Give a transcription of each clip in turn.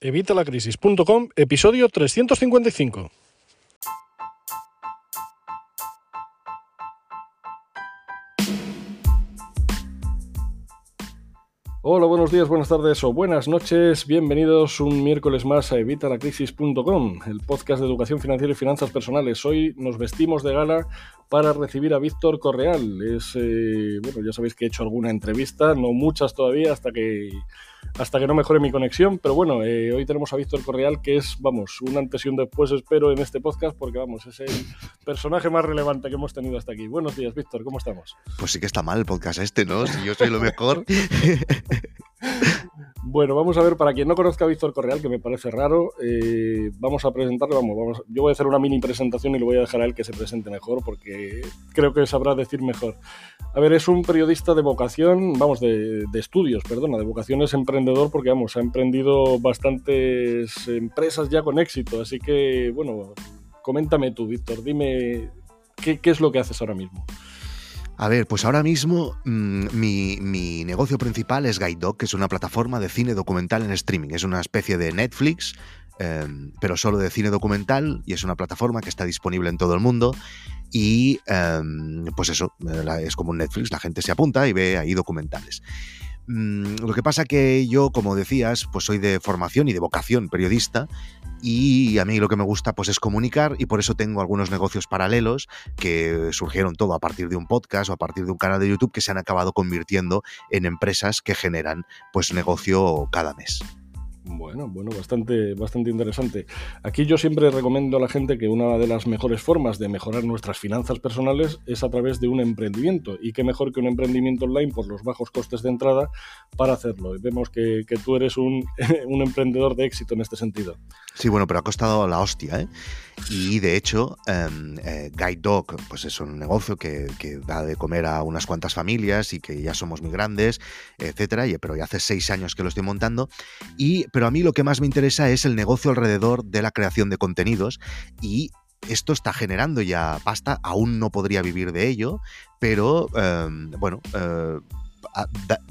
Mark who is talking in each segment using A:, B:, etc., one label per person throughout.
A: Evitalacrisis.com, episodio 355. Hola, buenos días, buenas tardes o buenas noches. Bienvenidos un miércoles más a evitalacrisis.com, el podcast de educación financiera y finanzas personales. Hoy nos vestimos de gala para recibir a Víctor Correal. Es, eh, bueno, ya sabéis que he hecho alguna entrevista, no muchas todavía, hasta que hasta que no mejore mi conexión. Pero bueno, eh, hoy tenemos a Víctor Correal, que es, vamos, un antes y un después, espero, en este podcast, porque vamos, es el personaje más relevante que hemos tenido hasta aquí. Buenos días, Víctor, ¿cómo estamos?
B: Pues sí que está mal el podcast este, ¿no? Si yo soy lo mejor.
A: Bueno, vamos a ver, para quien no conozca a Víctor Correal, que me parece raro, eh, vamos a presentarle, vamos, vamos, yo voy a hacer una mini presentación y le voy a dejar a él que se presente mejor, porque creo que sabrá decir mejor. A ver, es un periodista de vocación, vamos, de, estudios, perdona, de vocación es emprendedor, porque vamos, ha emprendido bastantes empresas ya con éxito, así que, bueno, coméntame tú, Víctor, dime qué es lo que haces ahora mismo.
B: A ver, pues ahora mismo mmm, mi, negocio principal es Guide Dog, que es una plataforma de cine documental en streaming. Es una especie de Netflix, eh, pero solo de cine documental, y es una plataforma que está disponible en todo el mundo. Y eh, pues eso, es como un Netflix, la gente se apunta y ve ahí documentales. Mm, lo que pasa que yo, como decías, pues soy de formación y de vocación periodista y a mí lo que me gusta pues es comunicar y por eso tengo algunos negocios paralelos que surgieron todo a partir de un podcast o a partir de un canal de YouTube que se han acabado convirtiendo en empresas que generan pues negocio cada mes.
A: Bueno, bueno, bastante, bastante interesante. Aquí yo siempre recomiendo a la gente que una de las mejores formas de mejorar nuestras finanzas personales es a través de un emprendimiento. Y qué mejor que un emprendimiento online por los bajos costes de entrada para hacerlo. Vemos que, que tú eres un, un, emprendedor de éxito en este sentido.
B: Sí, bueno, pero ha costado la hostia, ¿eh? Y de hecho, eh, Guide Dog pues es un negocio que, da de comer a unas cuantas familias y que ya somos muy grandes, etcétera. Y, pero ya hace seis años que lo estoy montando. Y, pero a mí lo que más me interesa es el negocio alrededor de la creación de contenidos y esto está generando ya pasta, aún no podría vivir de ello, pero eh, bueno, eh,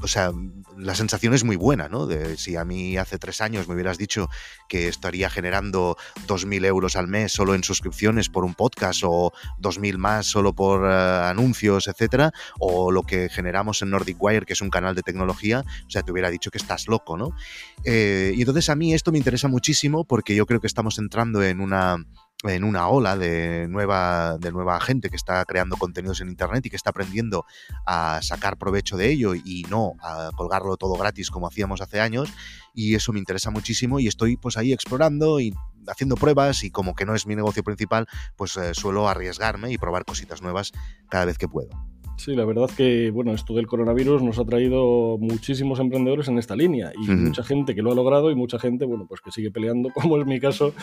B: o sea, la sensación es muy buena, ¿no? De si a mí hace tres años me hubieras dicho que estaría generando 2.000 euros al mes solo en suscripciones por un podcast o 2.000 más solo por uh, anuncios, etcétera, o lo que generamos en Nordic Wire, que es un canal de tecnología, o sea, te hubiera dicho que estás loco, ¿no? Eh, y entonces a mí esto me interesa muchísimo porque yo creo que estamos entrando en una en una ola de nueva, de nueva gente que está creando contenidos en Internet y que está aprendiendo a sacar provecho de ello y no a colgarlo todo gratis como hacíamos hace años. Y eso me interesa muchísimo y estoy pues ahí explorando y haciendo pruebas y como que no es mi negocio principal, pues eh, suelo arriesgarme y probar cositas nuevas cada vez que puedo.
A: Sí, la verdad que bueno, esto del coronavirus nos ha traído muchísimos emprendedores en esta línea y uh -huh. mucha gente que lo ha logrado y mucha gente, bueno, pues que sigue peleando, como es mi caso,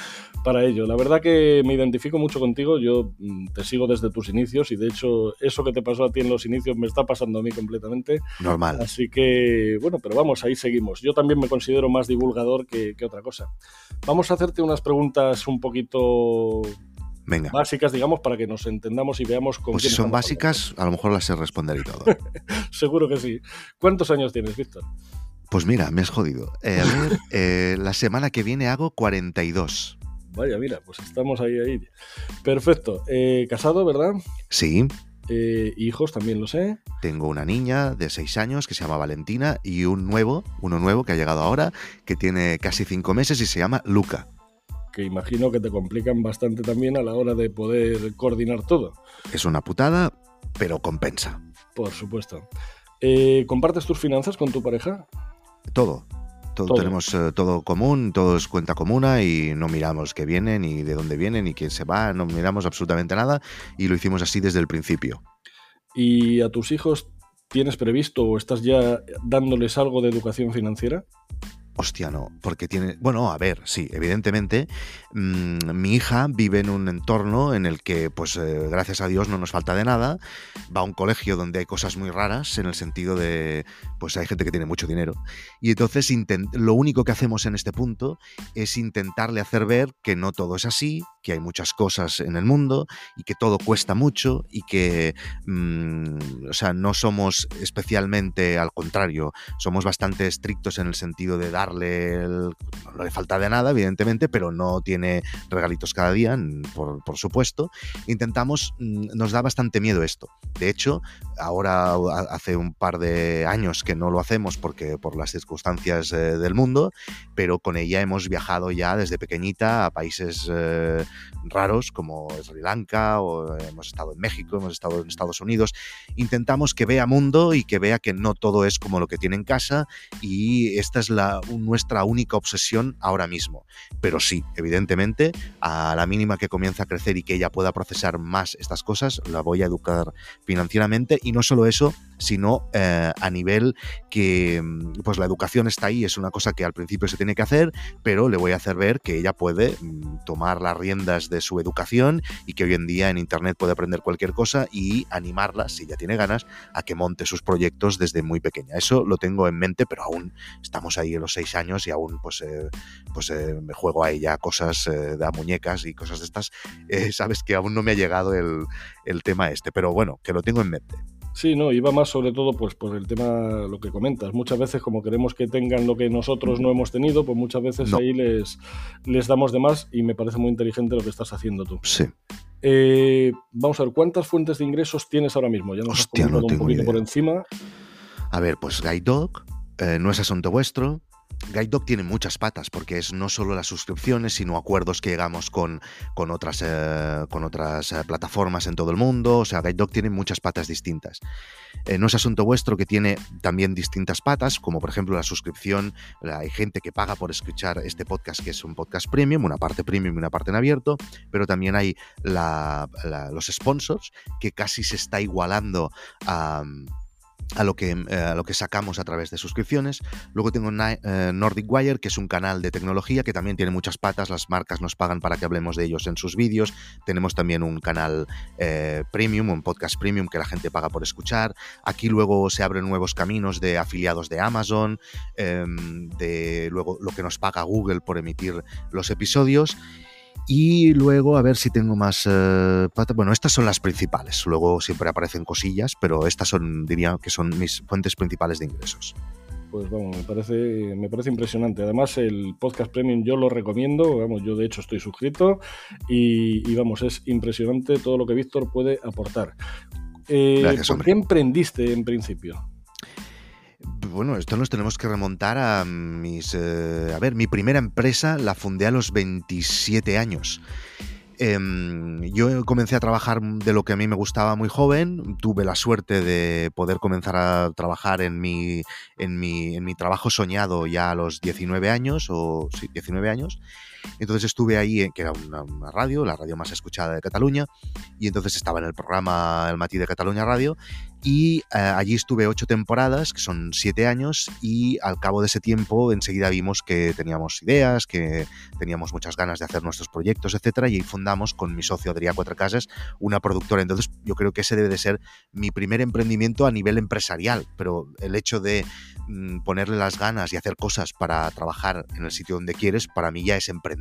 A: para ello. La verdad que me identifico mucho contigo, yo mm, te sigo desde tus inicios y de hecho eso que te pasó a ti en los inicios me está pasando a mí completamente.
B: Normal.
A: Así que, bueno, pero vamos, ahí seguimos. Yo también me considero más divulgador que, que otra cosa. Vamos a hacerte unas preguntas un poquito
B: Venga.
A: básicas, digamos, para que nos entendamos y veamos con
B: pues si son básicas, hablando. a lo mejor las sé responder y todo.
A: Seguro que sí. ¿Cuántos años tienes, Víctor?
B: Pues mira, me has jodido. Eh, a ver, eh, la semana que viene hago 42.
A: Vaya, mira, pues estamos ahí, ahí. Perfecto. Eh, ¿Casado, verdad?
B: Sí.
A: Eh, hijos, también lo sé.
B: Tengo una niña de 6 años que se llama Valentina y un nuevo, uno nuevo que ha llegado ahora, que tiene casi 5 meses y se llama Luca
A: que imagino que te complican bastante también a la hora de poder coordinar todo.
B: Es una putada, pero compensa.
A: Por supuesto. Eh, ¿Compartes tus finanzas con tu pareja?
B: Todo. Todo, todo. tenemos uh, todo común, todo es cuenta comuna y no miramos qué vienen ni de dónde vienen ni quién se va, no miramos absolutamente nada y lo hicimos así desde el principio.
A: ¿Y a tus hijos tienes previsto o estás ya dándoles algo de educación financiera?
B: Hostia, no, porque tiene... Bueno, a ver, sí, evidentemente, mmm, mi hija vive en un entorno en el que, pues, eh, gracias a Dios no nos falta de nada. Va a un colegio donde hay cosas muy raras, en el sentido de, pues, hay gente que tiene mucho dinero. Y entonces, lo único que hacemos en este punto es intentarle hacer ver que no todo es así, que hay muchas cosas en el mundo y que todo cuesta mucho y que, mmm, o sea, no somos especialmente al contrario, somos bastante estrictos en el sentido de dar darle el, no le falta de nada, evidentemente, pero no tiene regalitos cada día, por, por supuesto. Intentamos, mm, nos da bastante miedo esto. De hecho, ahora hace un par de años que no lo hacemos porque por las circunstancias eh, del mundo, pero con ella hemos viajado ya desde pequeñita a países eh, raros como Sri Lanka o hemos estado en México, hemos estado en Estados Unidos. Intentamos que vea mundo y que vea que no todo es como lo que tiene en casa y esta es la, nuestra única obsesión ahora mismo. Pero sí, evidentemente, a la mínima que comienza a crecer y que ella pueda procesar más estas cosas, la voy a educar financieramente y no solo eso, sino eh, a nivel que mm, pues la educación está ahí, es una cosa que al principio se tiene que hacer, pero le voy a hacer ver que ella puede mm, tomar las riendas de su educación y que hoy en día en Internet puede aprender cualquier cosa y animarla, si ya tiene ganas, a que monte sus proyectos desde muy pequeña. Eso lo tengo en mente, pero aún estamos ahí en los seis años y aún pues, eh, pues eh, me juego a ella cosas de muñecas y cosas de estas. Sabes que aún no me ha llegado el, el tema este, pero bueno, que lo tengo en mente.
A: Sí, no, iba más sobre todo pues por el tema, lo que comentas. Muchas veces, como queremos que tengan lo que nosotros no hemos tenido, pues muchas veces ahí les, les damos de más y me parece muy inteligente lo que estás haciendo tú.
B: Sí.
A: Eh, vamos a ver, ¿cuántas fuentes de ingresos tienes ahora mismo? Ya nos has comentado un poquito por encima.
B: A ver, pues Guide Dog, eh, no es asunto vuestro, Guide tiene muchas patas porque es no solo las suscripciones, sino acuerdos que llegamos con, con otras, eh, con otras eh, plataformas en todo el mundo. O sea, Guide tiene muchas patas distintas. Eh, no es asunto vuestro que tiene también distintas patas, como por ejemplo la suscripción. Hay gente que paga por escuchar este podcast, que es un podcast premium, una parte premium y una parte en abierto, pero también hay los sponsors, que casi se está igualando a a lo, que, eh, a lo que sacamos a través de suscripciones. Luego tengo eh, Nordic Wire, que es un canal de tecnología que también tiene muchas patas. Las marcas nos pagan para que hablemos de ellos en sus vídeos. Tenemos también un canal eh, premium, un podcast premium que la gente paga por escuchar. Aquí luego se abren nuevos caminos de afiliados de Amazon, em, de luego lo que nos paga Google por emitir los episodios. Y luego a ver si tengo más eh, Bueno, estas son las principales. Luego siempre aparecen cosillas, pero estas son, diría que son mis fuentes principales de ingresos.
A: Pues vamos, me parece, me parece impresionante. Además, el podcast premium yo lo recomiendo. Vamos, yo de hecho estoy suscrito y, vamos, es impresionante todo lo que Víctor puede aportar. Eh, ¿Por qué emprendiste en principio?
B: Bueno, esto nos tenemos que remontar a mis... Eh, a ver, mi primera empresa la fundé a los 27 años. Em, yo comencé a trabajar de lo que a mí me gustaba muy joven. Tuve la suerte de poder comenzar a trabajar en mi, en mi, en mi trabajo soñado ya a los 19 años, o sí, 19 años. Entonces estuve ahí, que era una, radio, la radio más escuchada de Cataluña, y entonces estaba en el programa El Matí de Cataluña Radio, y eh, allí estuve ocho temporadas, que son siete años, y al cabo de ese tiempo enseguida vimos que teníamos ideas, que teníamos muchas ganas de hacer nuestros proyectos, etcétera, y ahí fundamos con mi socio Adrián Cuatracasas una productora. Entonces yo creo que ese debe de ser mi primer emprendimiento a nivel empresarial, pero el hecho de mm, ponerle las ganas y hacer cosas para trabajar en el sitio donde quieres, para mí ya es emprender.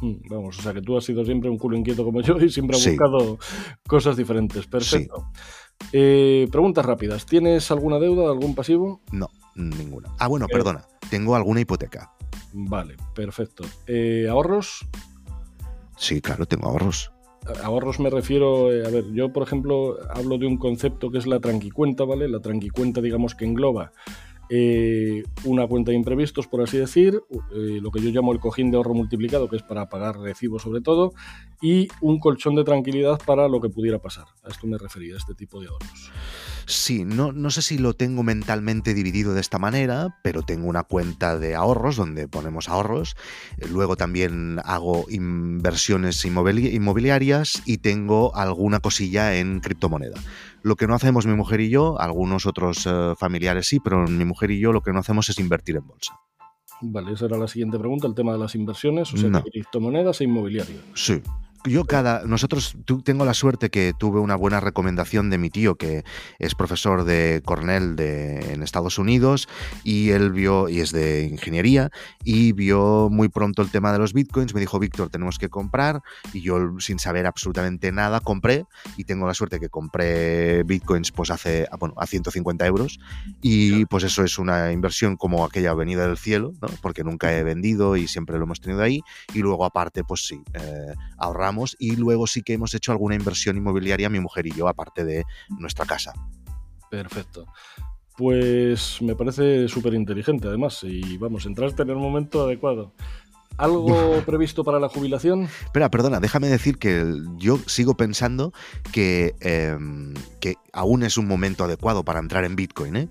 A: Hmm, vamos, o sea que tú has sido siempre un culo inquieto como yo y siempre has buscado cosas diferentes. Perfecto. Eh, preguntas rápidas. ¿Tienes alguna deuda, algún pasivo?
B: No, ninguna. Ah, bueno, eh, perdona. Tengo alguna hipoteca.
A: Vale, perfecto. Eh, ¿Ahorros?
B: Sí, claro, tengo ahorros.
A: Ahorros me refiero, a ver, yo por ejemplo hablo de un concepto que es la tranquicuenta, ¿vale? La tranquicuenta digamos que engloba eh, una cuenta de imprevistos, por así decir, eh, lo que yo llamo el cojín de ahorro multiplicado, que es para pagar recibos sobre todo, y un colchón de tranquilidad para lo que pudiera pasar. A esto me refería, este tipo de ahorros.
B: Sí, no, no sé si lo tengo mentalmente dividido de esta manera, pero tengo una cuenta de ahorros donde ponemos ahorros. Luego también hago inversiones inmobiliarias y tengo alguna cosilla en criptomoneda. Lo que no hacemos mi mujer y yo, algunos otros eh, familiares sí, pero mi mujer y yo lo que no hacemos es invertir en bolsa.
A: Vale, esa era la siguiente pregunta, el tema de las inversiones, o sea, criptomonedas e inmobiliario.
B: Sí, yo cada. Nosotros tú, tengo la suerte que tuve una buena recomendación de mi tío, que es profesor de Cornell de, en Estados Unidos, y él vio, y es de ingeniería, y vio muy pronto el tema de los bitcoins. Me dijo, Víctor, tenemos que comprar, y yo, sin saber absolutamente nada, compré, y tengo la suerte que compré bitcoins pues hace, bueno, a 150 euros, y pues eso es una inversión como aquella venida del cielo, ¿no? porque nunca he vendido y siempre lo hemos tenido ahí, y luego aparte, pues sí, eh, ahorramos y luego sí que hemos hecho alguna inversión inmobiliaria, mi mujer y yo, aparte de nuestra casa.
A: Perfecto. Pues me parece súper inteligente además y vamos, entraste en el momento adecuado. ¿Algo previsto para la jubilación?
B: Espera, perdona, déjame decir que yo sigo pensando que, em, que aún es un momento adecuado para entrar en Bitcoin. ¿eh?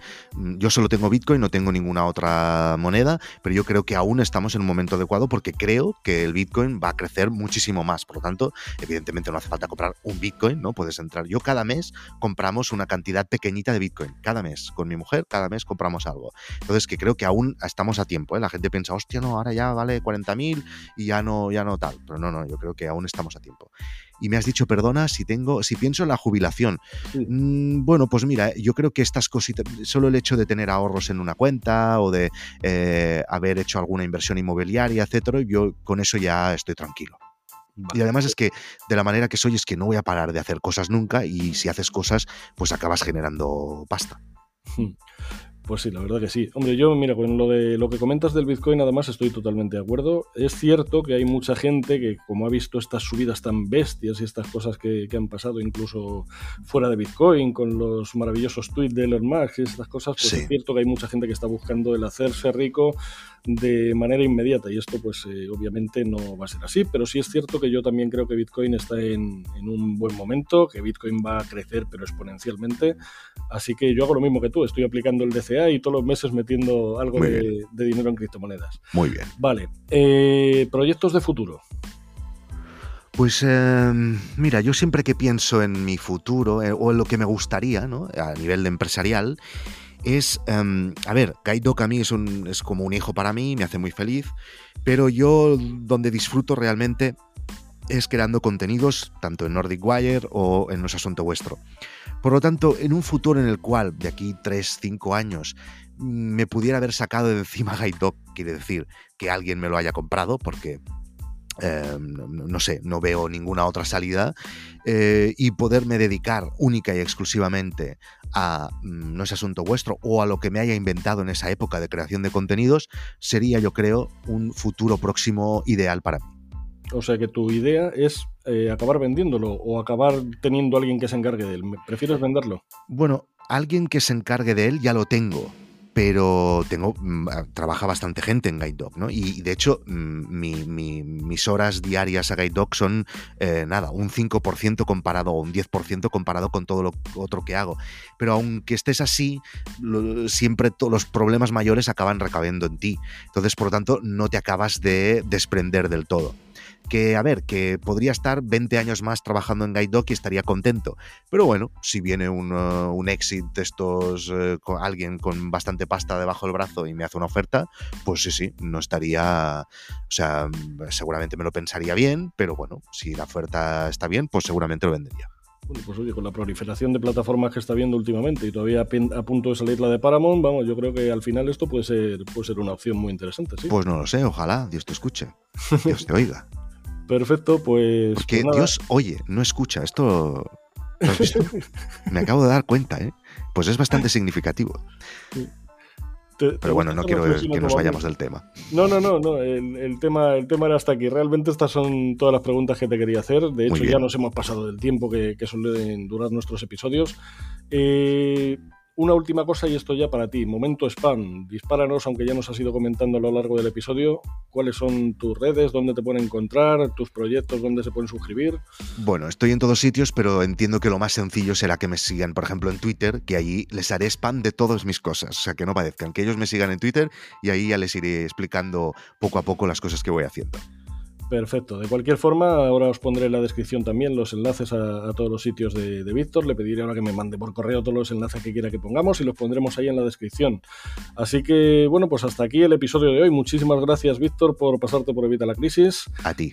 B: Yo solo tengo Bitcoin, no tengo ninguna otra moneda, pero yo creo que aún estamos en un momento adecuado porque creo que el Bitcoin va a crecer muchísimo más. Por lo tanto, evidentemente no hace falta comprar un Bitcoin, ¿no? Puedes entrar. Yo cada mes compramos una cantidad pequeñita de Bitcoin. Cada mes. Con mi mujer, cada mes compramos algo. Entonces, que creo que aún estamos a tiempo. ¿eh? La gente piensa, hostia, no, ahora ya vale 40.000 y ya no, ya no tal. Pero no, no, yo creo que aún estamos a tiempo y me has dicho, perdona, si tengo, si pienso en la jubilación. Mm, bueno, pues mira, yo creo que estas cositas, solo el hecho de tener ahorros en una cuenta o de eh, haber hecho alguna inversión inmobiliaria, etcétera, yo con eso ya estoy tranquilo. Y además es que de la manera que soy es que no voy a parar de hacer cosas nunca y si haces cosas, pues acabas generando pasta.
A: Pues sí, la verdad que sí. Hombre, yo, mira, con lo de lo que comentas del Bitcoin, además estoy totalmente de acuerdo. Es cierto que hay mucha gente que, como ha visto estas subidas tan bestias y estas cosas que, han pasado incluso fuera de Bitcoin, con los maravillosos tweets de Elon Musk y estas cosas, pues es cierto que hay mucha gente que está buscando el hacerse rico de manera inmediata. Y esto pues eh, obviamente no va a ser así, pero sí es cierto que yo también creo que Bitcoin está en, en, un buen momento, que Bitcoin va a crecer pero exponencialmente, así que yo hago lo mismo que tú, estoy aplicando el DCA y todos los meses metiendo algo de, dinero en criptomonedas.
B: Muy bien.
A: Vale, eh, proyectos de futuro.
B: Pues em, mira, yo siempre que pienso en mi futuro eh, o en lo que me gustaría, ¿no? A nivel de empresarial, es, em, a ver, Guide a mí es, un, es como un hijo para mí, me hace muy feliz, pero yo donde disfruto realmente es creando contenidos tanto en Nordic Wire o en No Asunto Vuestro. Por lo tanto, en un futuro en el cual de aquí 3, 5 años me pudiera haber sacado de encima Guide quiere decir que alguien me lo haya comprado, porque Em, no, sé, no veo ninguna otra salida eh, y poderme dedicar única y exclusivamente a mm, no es asunto vuestro o a lo que me haya inventado en esa época de creación de contenidos sería yo creo un futuro próximo ideal para mí.
A: O sea que tu idea es eh, acabar vendiéndolo o acabar teniendo alguien que se encargue de él. ¿Prefieres venderlo?
B: Bueno, alguien que se encargue de él ya lo tengo pero tengo mm, ah, trabaja bastante gente en Guide Dog, ¿no? Y, de hecho, mm, mis horas diarias a Guide Dog son eh, nada, un 5% comparado o un 10% comparado con todo lo otro que hago. Pero aunque estés así, siempre los problemas mayores acaban recabando en ti. Entonces, por lo tanto, no te acabas de desprender del todo que, a ver, que podría estar 20 años más trabajando en Guide y estaría contento. Pero bueno, si viene un, uh, un exit de estos, uh, con alguien con bastante pasta debajo del brazo y me hace una oferta, pues sí, sí, no estaría, o sea, seguramente me lo pensaría bien, pero bueno, si la oferta está bien, pues seguramente lo vendería.
A: Bueno, pues oye, con la proliferación de plataformas que está viendo últimamente y todavía a punto de salir la de Paramount, vamos, yo creo que al final esto puede ser, puede ser una opción muy interesante, ¿sí?
B: Pues no lo sé, ojalá, Dios te escuche, Dios te oiga.
A: Perfecto, pues.
B: Que pues Dios oye, no escucha. Esto. Me acabo de dar cuenta, ¿eh? Pues es bastante significativo. Pero bueno, no quiero que nos vayamos del tema.
A: No, no, no, no. El, tema, el tema era hasta aquí. Realmente estas son todas las preguntas que te quería hacer. De hecho, ya nos hemos pasado del tiempo que, que suelen durar nuestros episodios. Eh, una última cosa y esto ya para ti, momento spam, dispáranos, aunque ya nos has ido comentando a lo largo del episodio, cuáles son tus redes, dónde te pueden encontrar, tus proyectos, dónde se pueden suscribir.
B: Bueno, estoy en todos sitios, pero entiendo que lo más sencillo será que me sigan, por ejemplo, en Twitter, que allí les haré spam de todas mis cosas, o sea, que no padezcan, que ellos me sigan en Twitter y ahí ya les iré explicando poco a poco las cosas que voy haciendo.
A: Perfecto. De cualquier forma, ahora os pondré en la descripción también los enlaces a, todos los sitios de, Víctor. Le pediré ahora que me mande por correo todos los enlaces que quiera que pongamos y los pondremos ahí en la descripción. Así que, bueno, pues hasta aquí el episodio de hoy. Muchísimas gracias, Víctor, por pasarte por Evita la Crisis.
B: A ti.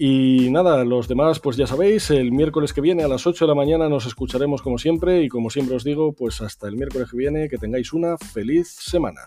A: Y nada, los demás, pues ya sabéis, el miércoles que viene a las 8 de la mañana nos escucharemos como siempre y como siempre os digo, pues hasta el miércoles que viene, que tengáis una feliz semana.